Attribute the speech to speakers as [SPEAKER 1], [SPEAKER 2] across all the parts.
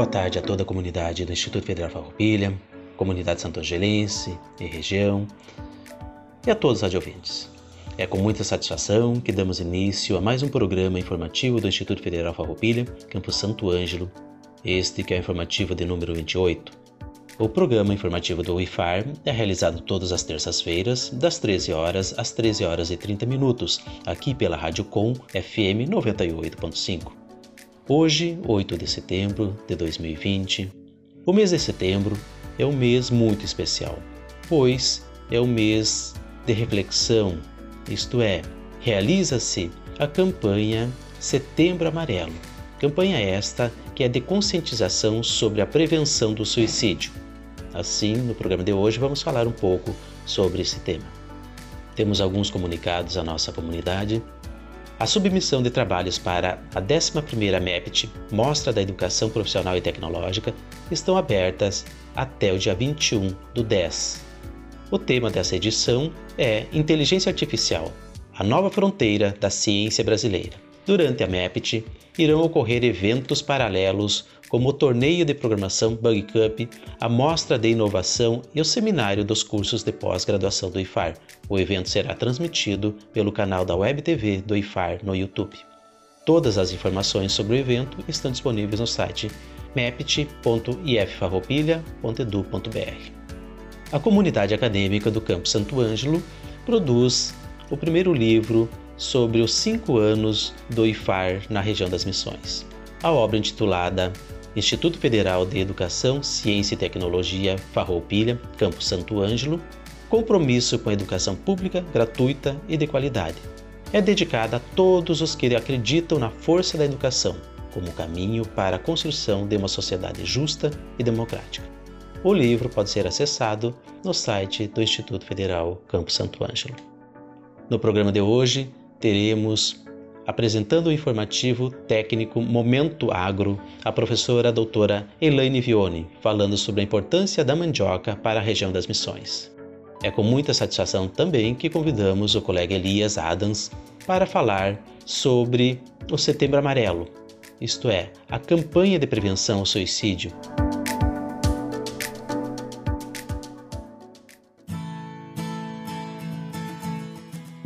[SPEAKER 1] Boa tarde a toda a comunidade do Instituto Federal Farroupilha, comunidade santo angelense e região, e a todos os radiovintes. É com muita satisfação que damos início a mais um programa informativo do Instituto Federal Farroupilha, Campo Santo Ângelo, este que é o informativo de número 28. O programa informativo do IFAR é realizado todas as terças-feiras, das 13 horas às 13 horas e 30 minutos, aqui pela Rádio Com FM 98.5. Hoje, 8 de setembro de 2020, o mês de setembro é um mês muito especial, pois é um mês de reflexão, isto é, realiza-se a campanha Setembro Amarelo. Campanha esta que é de conscientização sobre a prevenção do suicídio. Assim, no programa de hoje vamos falar um pouco sobre esse tema. Temos alguns comunicados à nossa comunidade a submissão de trabalhos para a 11ª MEPT, Mostra da Educação Profissional e Tecnológica, estão abertas até o dia 21 do 10. O tema dessa edição é Inteligência Artificial, a nova fronteira da ciência brasileira. Durante a MEPT, irão ocorrer eventos paralelos como o torneio de programação Bug Cup, a mostra de inovação e o seminário dos cursos de pós-graduação do IFAR. O evento será transmitido pelo canal da Web TV do IFAR no YouTube. Todas as informações sobre o evento estão disponíveis no site mept.iffarroupilha.edu.br. A comunidade acadêmica do Campo Santo Ângelo produz o primeiro livro sobre os cinco anos do IFAR na região das Missões. A obra intitulada Instituto Federal de Educação, Ciência e Tecnologia Farroupilha, Campo Santo Ângelo, compromisso com a educação pública, gratuita e de qualidade. É dedicada a todos os que acreditam na força da educação como caminho para a construção de uma sociedade justa e democrática. O livro pode ser acessado no site do Instituto Federal Campo Santo Ângelo. No programa de hoje, teremos apresentando o informativo técnico Momento Agro, a professora doutora Elaine Vione, falando sobre a importância da mandioca para a região das missões. É com muita satisfação também que convidamos o colega Elias Adams para falar sobre o Setembro Amarelo, isto é, a campanha de prevenção ao suicídio.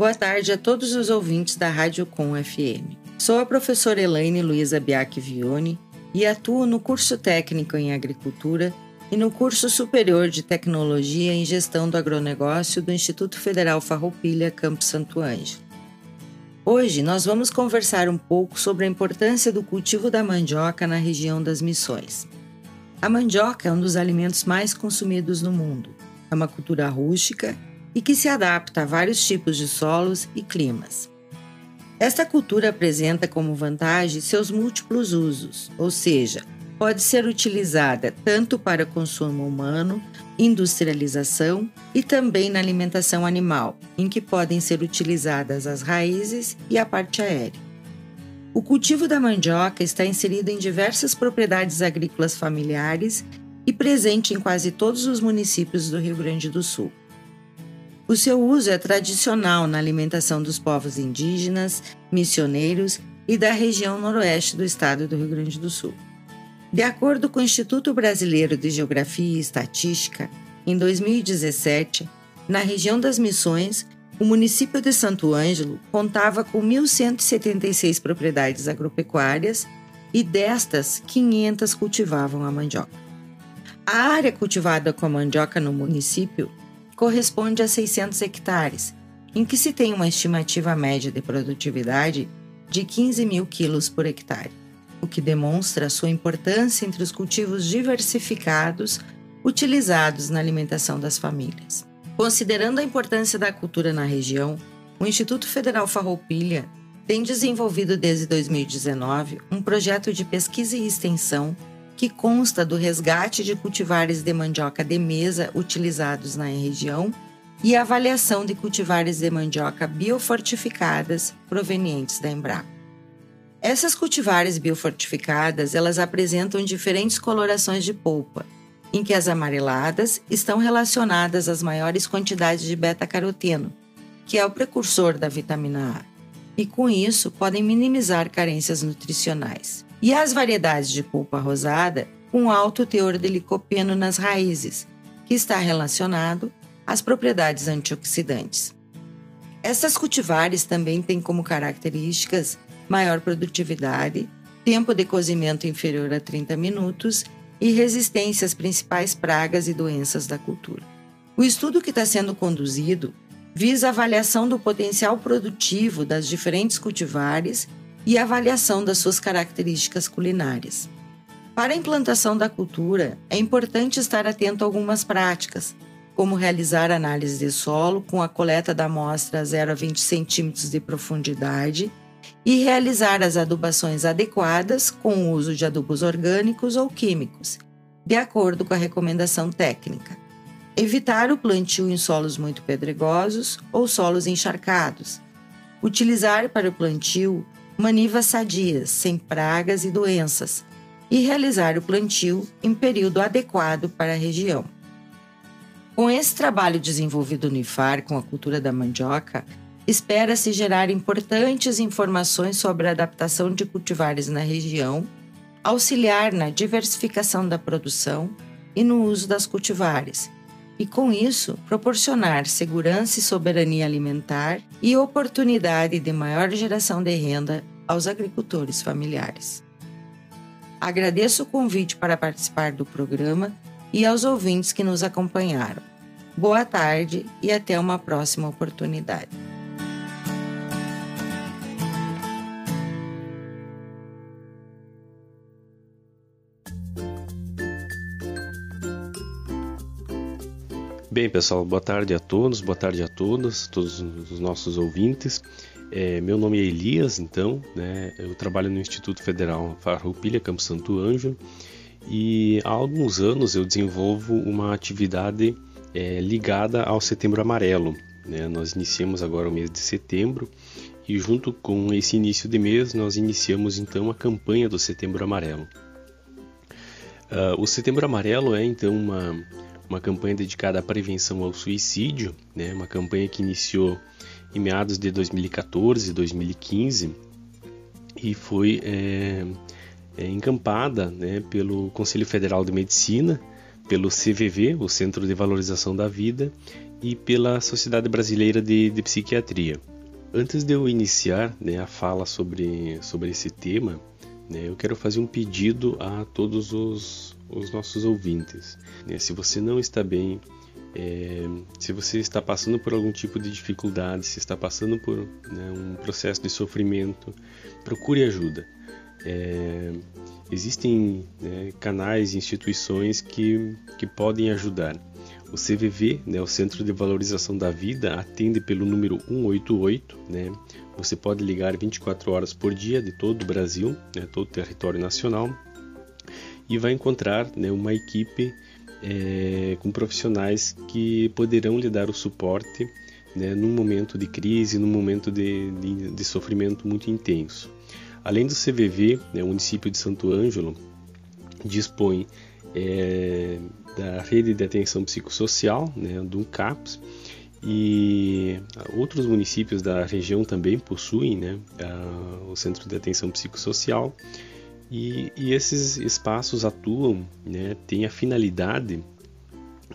[SPEAKER 2] Boa tarde a todos os ouvintes da Rádio Com FM. Sou a professora Elaine Luiza Biac Vione e atuo no curso técnico em agricultura e no curso superior de tecnologia em gestão do agronegócio do Instituto Federal Farroupilha, Campo Santo Ângelo. Hoje nós vamos conversar um pouco sobre a importância do cultivo da mandioca na região das Missões. A mandioca é um dos alimentos mais consumidos no mundo. É uma cultura rústica e que se adapta a vários tipos de solos e climas. Esta cultura apresenta como vantagem seus múltiplos usos, ou seja, pode ser utilizada tanto para consumo humano, industrialização e também na alimentação animal, em que podem ser utilizadas as raízes e a parte aérea. O cultivo da mandioca está inserido em diversas propriedades agrícolas familiares e presente em quase todos os municípios do Rio Grande do Sul. O seu uso é tradicional na alimentação dos povos indígenas, missioneiros e da região noroeste do estado do Rio Grande do Sul. De acordo com o Instituto Brasileiro de Geografia e Estatística, em 2017, na região das Missões, o município de Santo Ângelo contava com 1.176 propriedades agropecuárias e destas, 500 cultivavam a mandioca. A área cultivada com a mandioca no município corresponde a 600 hectares, em que se tem uma estimativa média de produtividade de 15 mil quilos por hectare, o que demonstra sua importância entre os cultivos diversificados utilizados na alimentação das famílias. Considerando a importância da cultura na região, o Instituto Federal Farroupilha tem desenvolvido desde 2019 um projeto de pesquisa e extensão que consta do resgate de cultivares de mandioca de mesa utilizados na região e avaliação de cultivares de mandioca biofortificadas provenientes da Embrapa. Essas cultivares biofortificadas, elas apresentam diferentes colorações de polpa, em que as amareladas estão relacionadas às maiores quantidades de beta-caroteno, que é o precursor da vitamina A, e com isso podem minimizar carências nutricionais. E as variedades de polpa rosada com alto teor de licopeno nas raízes, que está relacionado às propriedades antioxidantes. Essas cultivares também têm como características maior produtividade, tempo de cozimento inferior a 30 minutos e resistência às principais pragas e doenças da cultura. O estudo que está sendo conduzido visa a avaliação do potencial produtivo das diferentes cultivares e avaliação das suas características culinárias. Para a implantação da cultura, é importante estar atento a algumas práticas, como realizar análise de solo com a coleta da amostra 0 a 20 centímetros de profundidade e realizar as adubações adequadas com o uso de adubos orgânicos ou químicos, de acordo com a recomendação técnica. Evitar o plantio em solos muito pedregosos ou solos encharcados. Utilizar para o plantio manivas sadias, sem pragas e doenças, e realizar o plantio em período adequado para a região. Com esse trabalho desenvolvido no IFAR com a cultura da mandioca, espera-se gerar importantes informações sobre a adaptação de cultivares na região, auxiliar na diversificação da produção e no uso das cultivares, e com isso proporcionar segurança e soberania alimentar e oportunidade de maior geração de renda aos agricultores familiares. Agradeço o convite para participar do programa e aos ouvintes que nos acompanharam. Boa tarde e até uma próxima oportunidade.
[SPEAKER 3] Bem, pessoal, boa tarde a todos, boa tarde a todos, todos os nossos ouvintes. É, meu nome é Elias, então, né, eu trabalho no Instituto Federal Farroupilha, Campo Santo Anjo, e há alguns anos eu desenvolvo uma atividade é, ligada ao Setembro Amarelo. Né? Nós iniciamos agora o mês de setembro e junto com esse início de mês nós iniciamos então a campanha do Setembro Amarelo. Uh, o Setembro Amarelo é então uma uma campanha dedicada à prevenção ao suicídio, né? uma campanha que iniciou em meados de 2014 2015 e foi é, é, encampada né, pelo Conselho Federal de Medicina, pelo CVV, o Centro de Valorização da Vida, e pela Sociedade Brasileira de, de Psiquiatria. Antes de eu iniciar né, a fala sobre, sobre esse tema, né, eu quero fazer um pedido a todos os, os nossos ouvintes. Né? Se você não está bem, é, se você está passando por algum tipo de dificuldade, se está passando por né, um processo de sofrimento, procure ajuda. É, existem né, canais instituições que, que podem ajudar. O CVV, né, o Centro de Valorização da Vida, atende pelo número 188. Né? Você pode ligar 24 horas por dia de todo o Brasil, né, todo o território nacional, e vai encontrar né, uma equipe é, com profissionais que poderão lhe dar o suporte né, num momento de crise, num momento de, de, de sofrimento muito intenso. Além do CVV, né, o município de Santo Ângelo dispõe é, da rede de atenção psicossocial, né, do CAPS, e outros municípios da região também possuem né, a, o Centro de Atenção Psicossocial e, e esses espaços atuam, né, têm a finalidade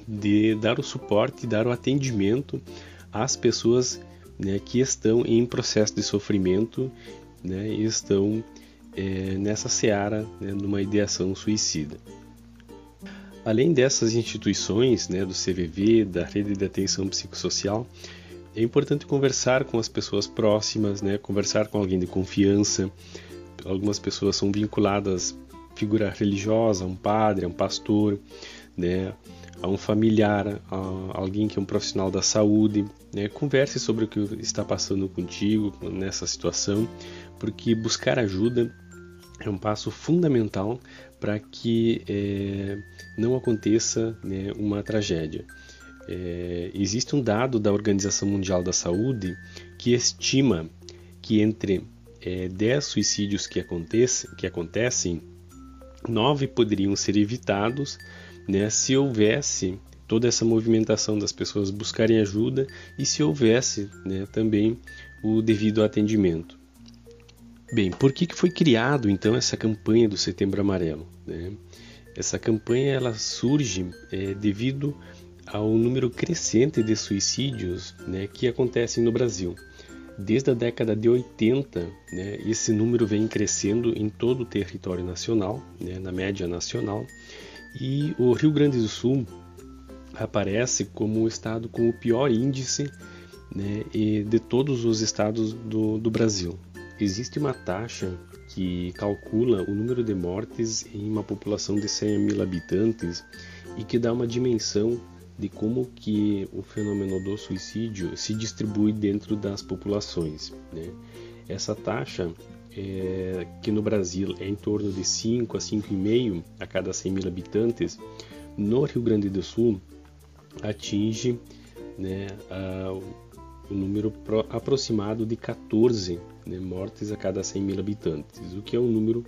[SPEAKER 3] de dar o suporte, dar o atendimento às pessoas né, que estão em processo de sofrimento né, e estão é, nessa seara né, numa ideação suicida. Além dessas instituições, né, do CVV, da rede de atenção psicossocial, é importante conversar com as pessoas próximas, né, conversar com alguém de confiança, algumas pessoas são vinculadas figura religiosa, um padre, um pastor, né? a um familiar, a alguém que é um profissional da saúde, né? converse sobre o que está passando contigo nessa situação, porque buscar ajuda é um passo fundamental para que é, não aconteça né, uma tragédia. É, existe um dado da Organização Mundial da Saúde que estima que entre é, 10 suicídios que, que acontecem, 9 poderiam ser evitados né, se houvesse toda essa movimentação das pessoas buscarem ajuda e se houvesse né, também o devido atendimento. Bem, por que, que foi criado então essa campanha do Setembro Amarelo? Né? Essa campanha ela surge é, devido ao número crescente de suicídios né, que acontecem no Brasil. Desde a década de 80, né, esse número vem crescendo em todo o território nacional, né, na média nacional, e o Rio Grande do Sul aparece como o estado com o pior índice né, de todos os estados do, do Brasil. Existe uma taxa que calcula o número de mortes em uma população de 100 mil habitantes e que dá uma dimensão de como que o fenômeno do suicídio se distribui dentro das populações. Né? Essa taxa, é, que no Brasil é em torno de 5 a 5,5 a cada 100 mil habitantes, no Rio Grande do Sul atinge né, a, o número pro, aproximado de 14 né, mortes a cada 100 mil habitantes, o que é um número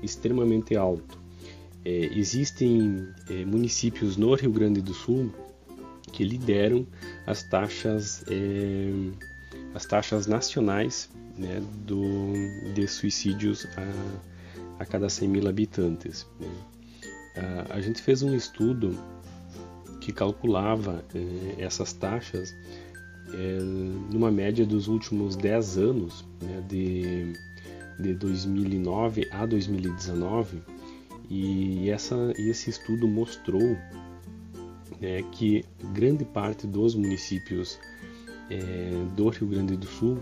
[SPEAKER 3] extremamente alto. É, existem é, municípios no Rio Grande do Sul que lideram as taxas, é, as taxas nacionais né, do, de suicídios a, a cada 100 mil habitantes. Né. A, a, gente fez um estudo que calculava é, essas taxas é, numa média dos últimos 10 anos, né, de, de 2009 a 2019, e essa, esse estudo mostrou né, que grande parte dos municípios é, do Rio Grande do Sul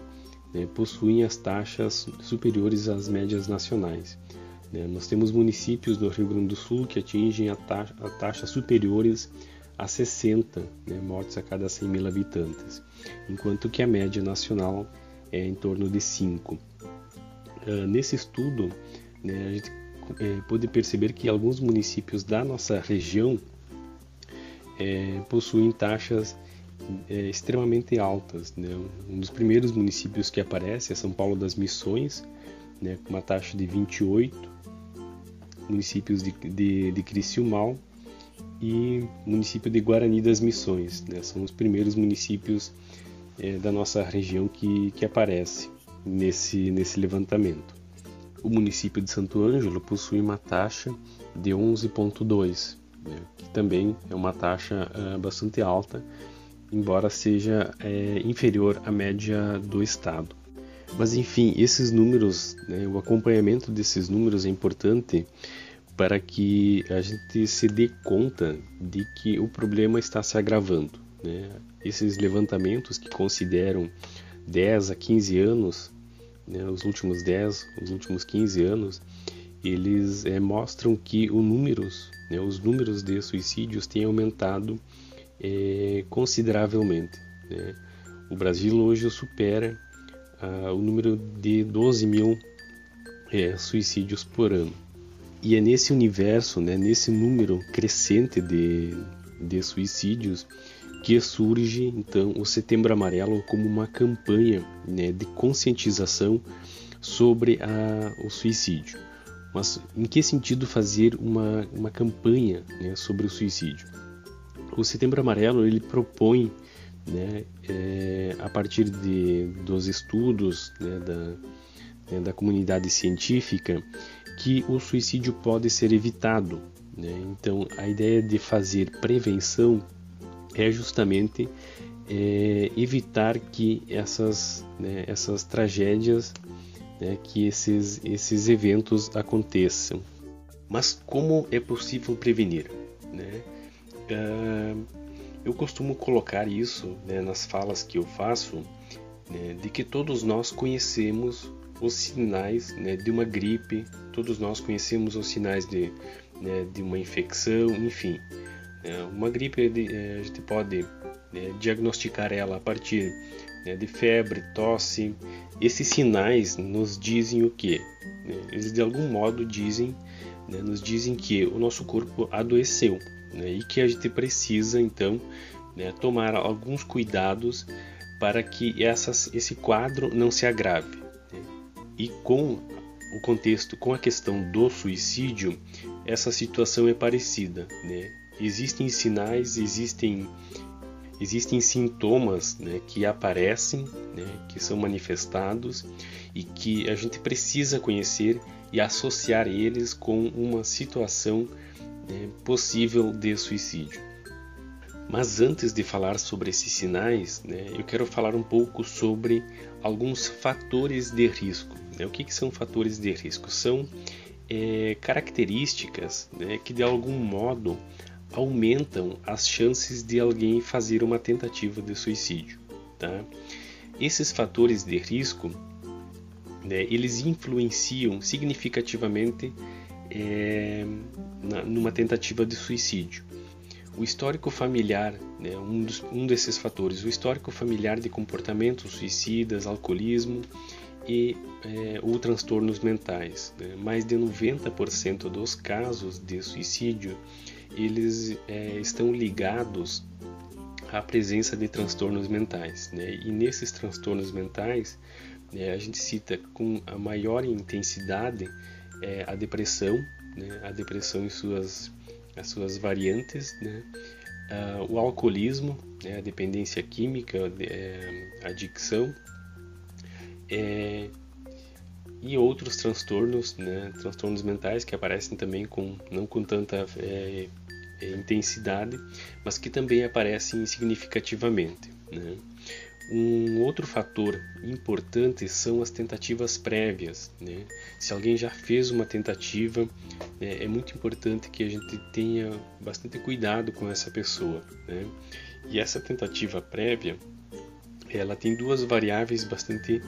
[SPEAKER 3] né, possuem as taxas superiores às médias nacionais. Né. Nós temos municípios do Rio Grande do Sul que atingem a taxa, a taxa superiores a 60 né, mortes a cada 100 mil habitantes, enquanto que a média nacional é em torno de 5. Uh, ah, nesse estudo, né, a gente é, pôde perceber que alguns municípios da nossa região é, possuem taxas é, extremamente altas. Né? Um dos primeiros municípios que aparece é São Paulo das Missões, né, com uma taxa de 28, municípios de, de, de Criciúmal e município de Guarani das Missões. Né? São os primeiros municípios é, da nossa região que, que aparece nesse, nesse levantamento. O município de Santo Ângelo possui uma taxa de 11,2, né? que também é uma taxa uh, bastante alta, embora seja é, inferior à média do estado. Mas enfim, esses números, né, o acompanhamento desses números é importante para que a gente se dê conta de que o problema está se agravando. Né? Esses levantamentos que consideram 10 a 15 anos, né, os últimos 10, os últimos 15 anos, eles é, mostram que números, né, os números de suicídios têm aumentado é, consideravelmente. Né? O Brasil hoje supera ah, o número de 12 mil é, suicídios por ano. E é nesse universo, né, nesse número crescente de, de suicídios, que surge então o Setembro Amarelo como uma campanha né, de conscientização sobre a, o suicídio. Mas em que sentido fazer uma, uma campanha né, sobre o suicídio? O Setembro Amarelo ele propõe, né, é, a partir de, dos estudos né, da, né, da comunidade científica, que o suicídio pode ser evitado. Né? Então, a ideia de fazer prevenção é justamente é, evitar que essas, né, essas tragédias, né, que esses, esses eventos aconteçam. Mas como é possível prevenir? Né? Uh, eu costumo colocar isso né, nas falas que eu faço, né, de que todos nós conhecemos os sinais né, de uma gripe, todos nós conhecemos os sinais de, né, de uma infecção, enfim. Né? Uma gripe a gente pode né, diagnosticar ela a partir né, de febre, tosse. Esses sinais nos dizem o que? Né? Eles de algum modo dizem, né, nos dizem que o nosso corpo adoeceu né, e que a gente precisa então né, tomar alguns cuidados para que essas, esse quadro não se agrave. Né? E com o contexto, com a questão do suicídio, essa situação é parecida. Existem sinais, existem existem sintomas né, que aparecem, né, que são manifestados e que a gente precisa conhecer e associar eles com uma situação né, possível de suicídio. Mas antes de falar sobre esses sinais, né, eu quero falar um pouco sobre alguns fatores de risco. Né? O que, que, são fatores de risco? São é, características né, que de algum modo aumentam as chances de alguém fazer uma tentativa de suicídio. Tá? Esses fatores de risco, né, eles influenciam significativamente é, na, numa tentativa de suicídio. O histórico familiar, né, um, dos, um desses fatores, o histórico familiar de comportamentos suicidas, alcoolismo e é, ou transtornos mentais. Né? Mais de 90% dos casos de suicídio eles é, estão ligados à presença de transtornos mentais. Né? E nesses transtornos mentais, é, a gente cita com a maior intensidade é, a depressão, né? a depressão em suas, as suas variantes, né? Uh, o alcoolismo, né? a dependência química, é, a adicção, é, e outros transtornos, né, transtornos mentais que aparecem também com não com tanta é, é, intensidade, mas que também aparecem significativamente. Né? Um outro fator importante são as tentativas prévias. Né? Se alguém já fez uma tentativa, é, é, muito importante que a gente tenha bastante cuidado com essa pessoa. Né? E essa tentativa prévia, ela tem duas variáveis bastante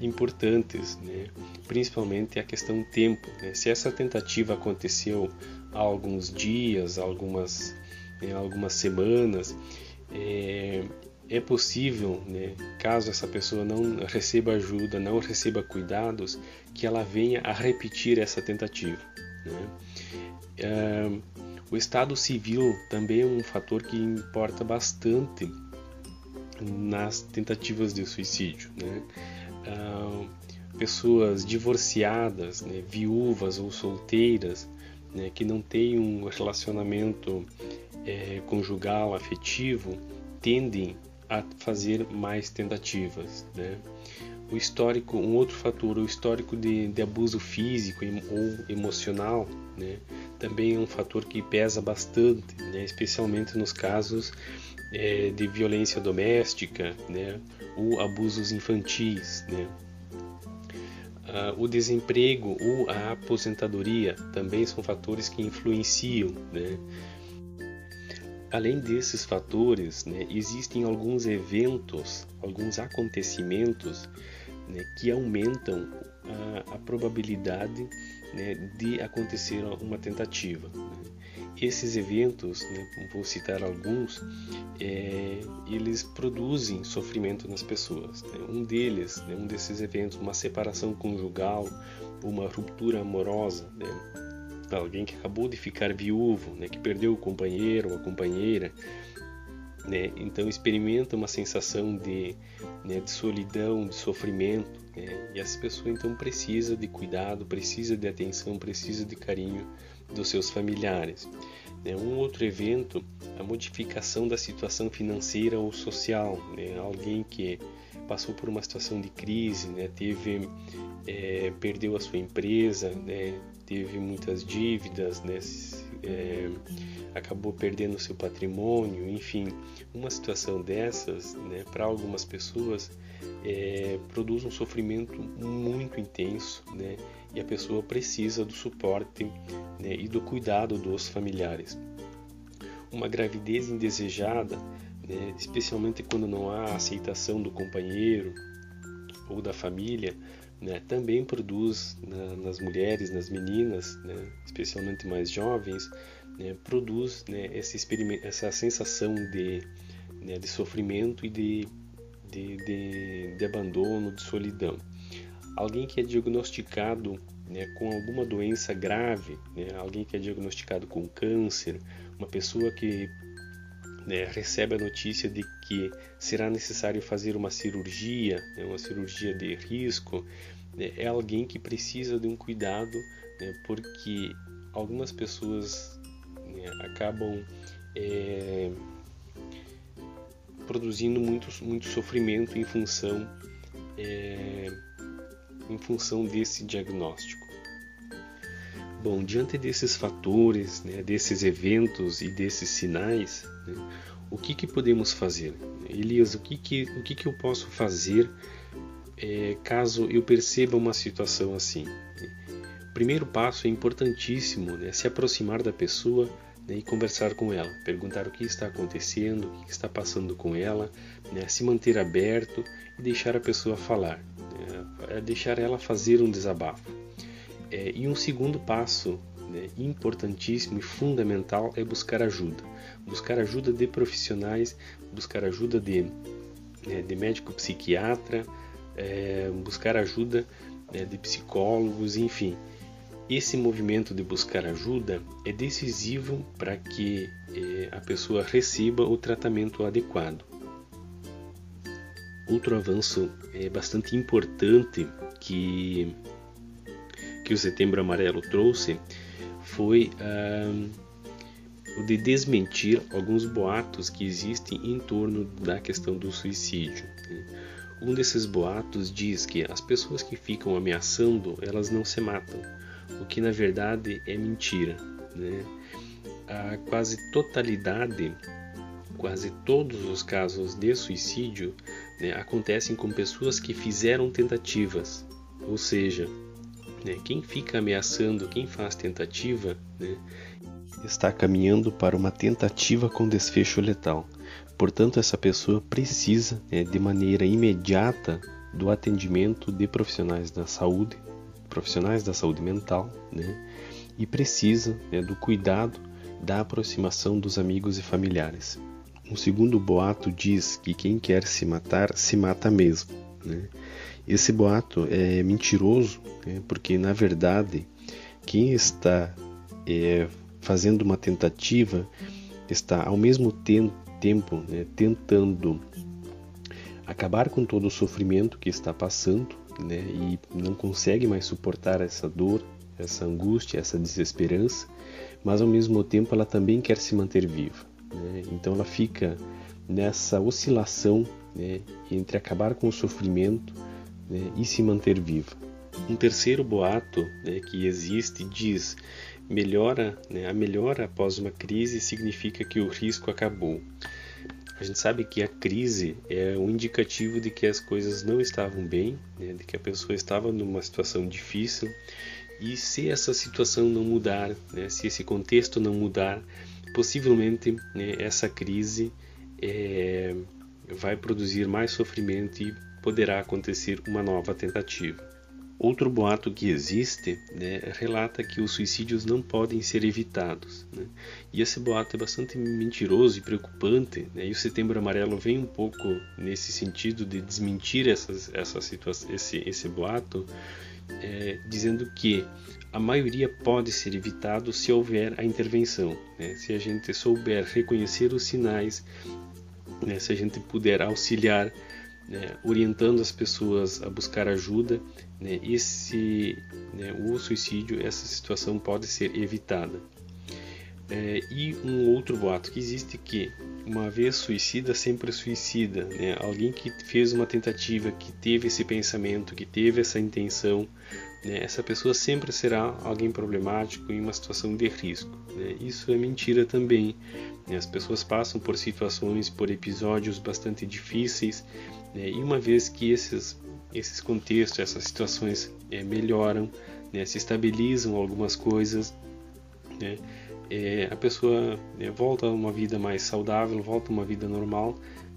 [SPEAKER 3] importantes, né? principalmente a questão tempo. Né? Se essa tentativa aconteceu há alguns dias, algumas, né, algumas semanas, é, é possível, né, caso essa pessoa não receba ajuda, não receba cuidados, que ela venha a repetir essa tentativa. Né? É, o estado civil também é um fator que importa bastante nas tentativas de suicídio. Né? Ah, pessoas divorciadas, né, viúvas ou solteiras, né, que não têm um relacionamento é, conjugal, afetivo, tendem a fazer mais tentativas. Né? O histórico, um outro fator, o histórico de, de abuso físico ou emocional, né, também é um fator que pesa bastante, né, especialmente nos casos é, de violência doméstica, né, ou abusos infantis, né. Uh, o desemprego ou a aposentadoria também são fatores que influenciam. Né? Além desses fatores, né, existem alguns eventos, alguns acontecimentos né, que aumentam a, a probabilidade né, de acontecer uma tentativa. Né? Esses eventos, né, vou citar alguns, é, eles produzem sofrimento nas pessoas. Né? Um deles, né, um desses eventos, uma separação conjugal, uma ruptura amorosa, né? alguém que acabou de ficar viúvo, que perdeu o companheiro ou a companheira, né, então experimenta uma sensação de, né, de solidão, de sofrimento, né, e essa pessoa então precisa de cuidado, precisa de atenção, precisa de carinho dos seus familiares. Né? Um outro evento, a modificação da situação financeira ou social. Né? Alguém que passou por uma situação de crise, né? teve, é, perdeu a sua empresa, né? teve muitas dívidas, né? É, acabou perdendo seu patrimônio, enfim, uma situação dessas, né, para algumas pessoas, é, produz um sofrimento muito intenso, né, e a pessoa precisa do suporte né, e do cuidado dos familiares. Uma gravidez indesejada, né, especialmente quando não há aceitação do companheiro ou da família né, também produz na, nas mulheres, nas meninas, né, especialmente mais jovens, né, produz né, essa, essa sensação de, né, de sofrimento e de, de, de, de, abandono, de solidão. Alguém que é diagnosticado né, com alguma doença grave, né, alguém que é diagnosticado com câncer, uma pessoa que né, recebe a notícia de que será necessário fazer uma cirurgia, né, uma cirurgia de risco, né, é alguém que precisa de um cuidado, né, porque algumas pessoas acabam é, produzindo muito, muito sofrimento em função, é, em função desse diagnóstico. Bom, diante desses fatores, né, desses eventos e desses sinais, né, o que, que podemos fazer? Elias, o que, que, o que, que eu posso fazer é, caso eu perceba uma situação assim? Primeiro passo é importantíssimo, né, se aproximar da pessoa né, e conversar com ela, perguntar o que está acontecendo, o que está passando com ela, né, se manter aberto e deixar a pessoa falar, né, é deixar ela fazer um desabafo. É, e um segundo passo né, importantíssimo e fundamental é buscar ajuda. Buscar ajuda de profissionais, buscar ajuda de, né, de médico psiquiatra, é, buscar ajuda né, de psicólogos, enfim. Esse movimento de buscar ajuda é decisivo para que é, a pessoa receba o tratamento adequado. Outro avanço é bastante importante que que o Setembro Amarelo trouxe foi ah, o de desmentir alguns boatos que existem em torno da questão do suicídio. Né? Um desses boatos diz que as pessoas que ficam ameaçando elas não se matam, o que na verdade é mentira. Né? A quase totalidade, quase todos os casos de suicídio né, acontecem com pessoas que fizeram tentativas, ou seja, né? Quem fica ameaçando, quem faz tentativa, né? está caminhando para uma tentativa com desfecho letal. Portanto, essa pessoa precisa, né, de maneira imediata, do atendimento de profissionais da saúde, profissionais da saúde mental, né, e precisa né, do cuidado da aproximação dos amigos e familiares. Um segundo boato diz que quem quer se matar se mata mesmo. Né? Esse boato é mentiroso, né? porque na verdade quem está é, fazendo uma tentativa está ao mesmo te tempo né, tentando acabar com todo o sofrimento que está passando né, e não consegue mais suportar essa dor, essa angústia, essa desesperança, mas ao mesmo tempo ela também quer se manter viva. Né? Então ela fica nessa oscilação né, entre acabar com o sofrimento né, e se manter viva. Um terceiro boato né, que existe diz melhora, né, a melhora após uma crise significa que o risco acabou. A gente sabe que a crise é um indicativo de que as coisas não estavam bem, né, de que a pessoa estava numa situação difícil e se essa situação não mudar, né, se esse contexto não mudar, possivelmente né, essa crise é, vai produzir mais sofrimento e poderá acontecer uma nova tentativa. Outro boato que existe né, relata que os suicídios não podem ser evitados. Né? E esse boato é bastante mentiroso e preocupante. Né? E o Setembro Amarelo vem um pouco nesse sentido de desmentir essas, essa situação, esse, esse boato, é, dizendo que a maioria pode ser evitado se houver a intervenção. Né? Se a gente souber reconhecer os sinais, né? se a gente puder auxiliar né, orientando as pessoas a buscar ajuda, né, esse, né, o suicídio, essa situação pode ser evitada. É, e um outro boato que existe que uma vez suicida sempre suicida, né? alguém que fez uma tentativa, que teve esse pensamento, que teve essa intenção, né? essa pessoa sempre será alguém problemático em uma situação de risco. Né? Isso é mentira também. Né? As pessoas passam por situações, por episódios bastante difíceis né? E uma vez que esses, esses contextos, essas situações é, melhoram, né? se estabilizam algumas coisas, né? é, a pessoa né, volta a uma vida mais saudável, volta a uma vida normal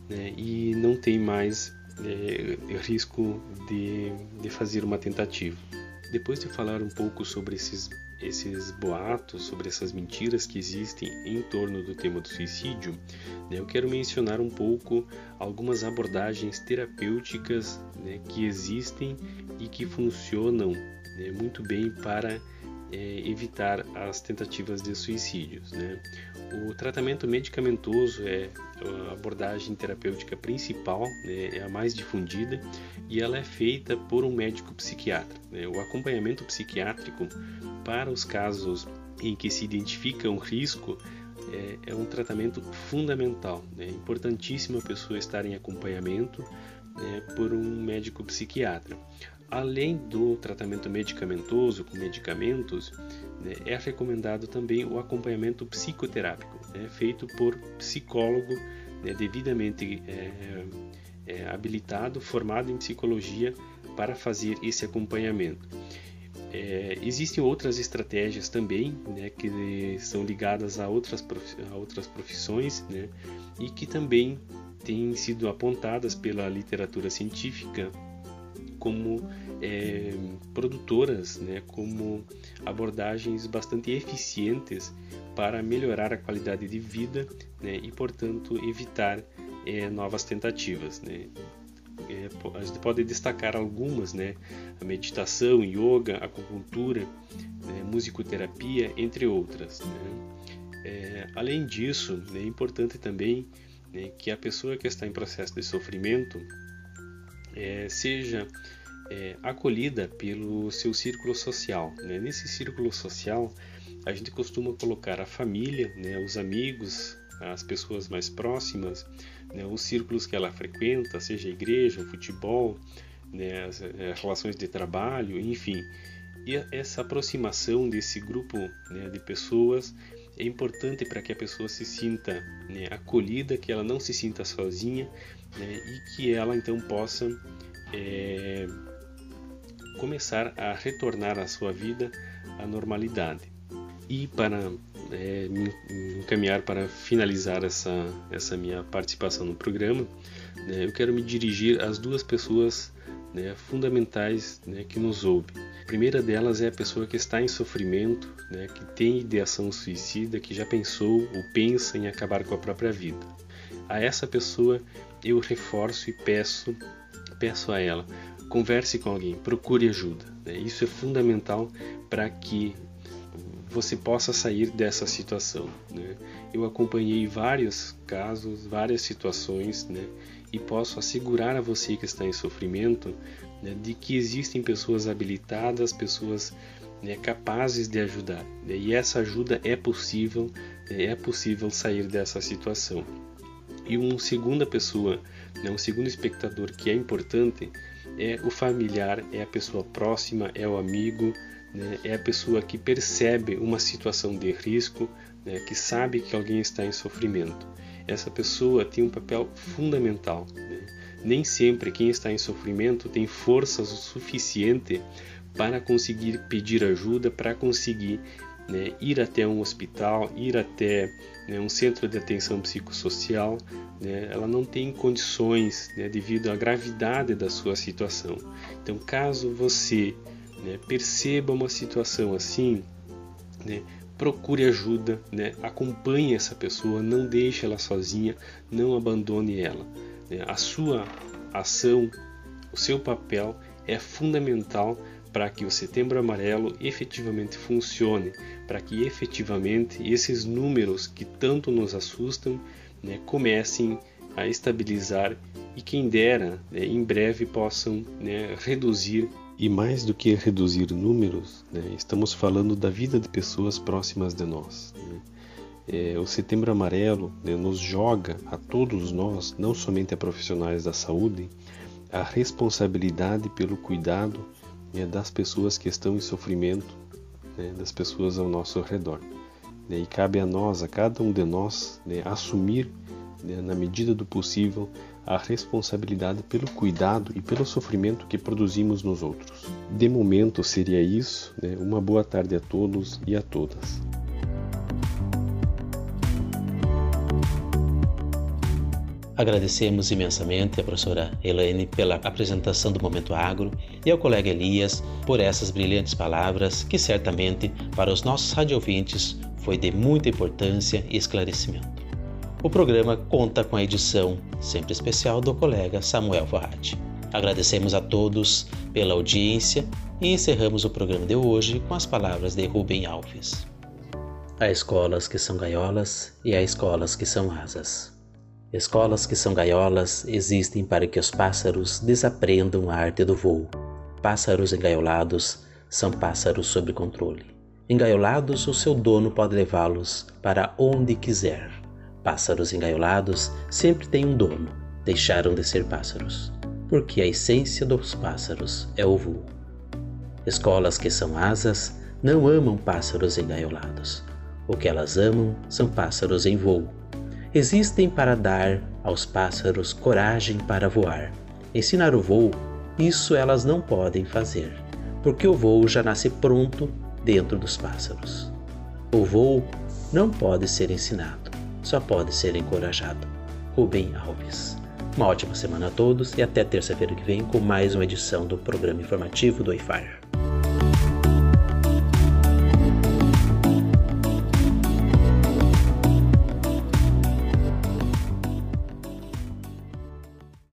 [SPEAKER 3] né? e não tem mais é, risco de, de fazer uma tentativa. Depois de falar um pouco sobre esses, esses boatos, sobre essas mentiras que existem em torno do tema do suicídio, né, eu quero mencionar um pouco algumas abordagens terapêuticas né, que existem e que funcionam né, muito bem para é, evitar as tentativas de suicídios. Né? O tratamento medicamentoso é a abordagem terapêutica principal, né? é a mais difundida e ela é feita por um médico psiquiatra. Né? O acompanhamento psiquiátrico para os casos em que se identifica um risco é, é um tratamento fundamental. Né? É importantíssimo a pessoa estar em acompanhamento né, por um médico psiquiatra além do tratamento medicamentoso com medicamentos, né, é recomendado também o acompanhamento psicoterápico, né, feito por psicólogo né, devidamente é, é, habilitado, formado em psicologia para fazer esse acompanhamento. É, existem outras estratégias também né, que são ligadas a outras, a outras profissões né, e que também têm sido apontadas pela literatura científica como é, produtoras, né, como abordagens bastante eficientes para melhorar a qualidade de vida né, e, portanto, evitar é, novas tentativas. Né. É, a gente pode destacar algumas, né, a meditação, yoga, acupuntura, né, musicoterapia, entre outras. Né. É, além disso, né, é importante também né, que a pessoa que está em processo de sofrimento é, seja é, acolhida pelo seu círculo social. Né? Nesse círculo social, a gente costuma colocar a família, né, os amigos, as pessoas mais próximas, né, os círculos que ela frequenta, seja igreja, futebol, né, as, as é, relações de trabalho, enfim. E essa aproximação desse grupo né, de pessoas é importante para que a pessoa se sinta né, acolhida, que ela não se sinta sozinha né, e que ela então possa é, começar a retornar à sua vida à normalidade. E para é, me encaminhar para finalizar essa, essa minha participação no programa, né, eu quero me dirigir às duas pessoas né, fundamentais né, que nos ouvem. A primeira delas é a pessoa que está em sofrimento, né, que tem ideação suicida, que já pensou ou pensa em acabar com a própria vida. A essa pessoa eu reforço e peço, peço a ela, converse com alguém, procure ajuda. Né? Isso é fundamental para que você possa sair dessa situação. Né? Eu acompanhei vários casos, várias situações, né? E posso assegurar a você que está em sofrimento né, de que existem pessoas habilitadas, pessoas né, capazes de ajudar. Né? E essa ajuda é possível, né, é possível sair dessa situação. E uma segunda pessoa, né, um segundo espectador que é importante é o familiar, é a pessoa próxima, é o amigo, né? é a pessoa que percebe uma situação de risco, que sabe que alguém está em sofrimento. Essa pessoa tem um papel fundamental. Né? Nem sempre quem está em sofrimento tem forças o suficiente para conseguir pedir ajuda, para conseguir né, ir até um hospital, ir até né, um centro de atenção psicossocial, né, ela não tem condições né, devido à gravidade da sua situação. Então, caso você né, perceba uma situação assim, né, procure ajuda, acompanhe essa pessoa, não deixe ela sozinha, não abandone ela. A sua ação, o seu papel é fundamental para que o Setembro Amarelo efetivamente funcione, para que efetivamente esses números que tanto nos assustam né, comecem a estabilizar e quem dera né, em breve possam né, reduzir. E mais do que reduzir números, né, estamos falando da vida de pessoas próximas de nós. Né. É, o Setembro Amarelo né, nos joga a todos nós, não somente a profissionais da saúde, a responsabilidade pelo cuidado né, das pessoas que estão em sofrimento, né, das pessoas ao nosso redor. Né, e cabe a nós, a cada um de nós, assumir, na medida do possível, a responsabilidade pelo cuidado e pelo sofrimento que produzimos nos outros. De momento seria isso. Né, uma boa tarde a todos e a todas.
[SPEAKER 1] Agradecemos imensamente à professora Elaine pela apresentação do Momento Agro e ao colega Elias por essas brilhantes palavras que certamente para os nossos radiovintes foi de muita importância e esclarecimento. O programa conta com a edição sempre especial do colega Samuel Forratti. Agradecemos a todos pela audiência e encerramos o programa de hoje com as palavras de Rubem Alves. Há escolas que são gaiolas e há escolas que são asas. Escolas que são gaiolas existem para que os pássaros desaprendam a arte do voo. Pássaros engaiolados são pássaros sob controle. Engaiolados, o seu dono pode levá-los para onde quiser. Pássaros engaiolados sempre têm um dono. Deixaram de ser pássaros, porque a essência dos pássaros é o voo. Escolas que são asas não amam pássaros engaiolados. O que elas amam são pássaros em voo existem para dar aos pássaros coragem para voar. Ensinar o voo, isso elas não podem fazer, porque o voo já nasce pronto dentro dos pássaros. O voo não pode ser ensinado, só pode ser encorajado. Rubem Alves. Uma ótima semana a todos e até terça-feira que vem com mais uma edição do programa informativo do IFAR.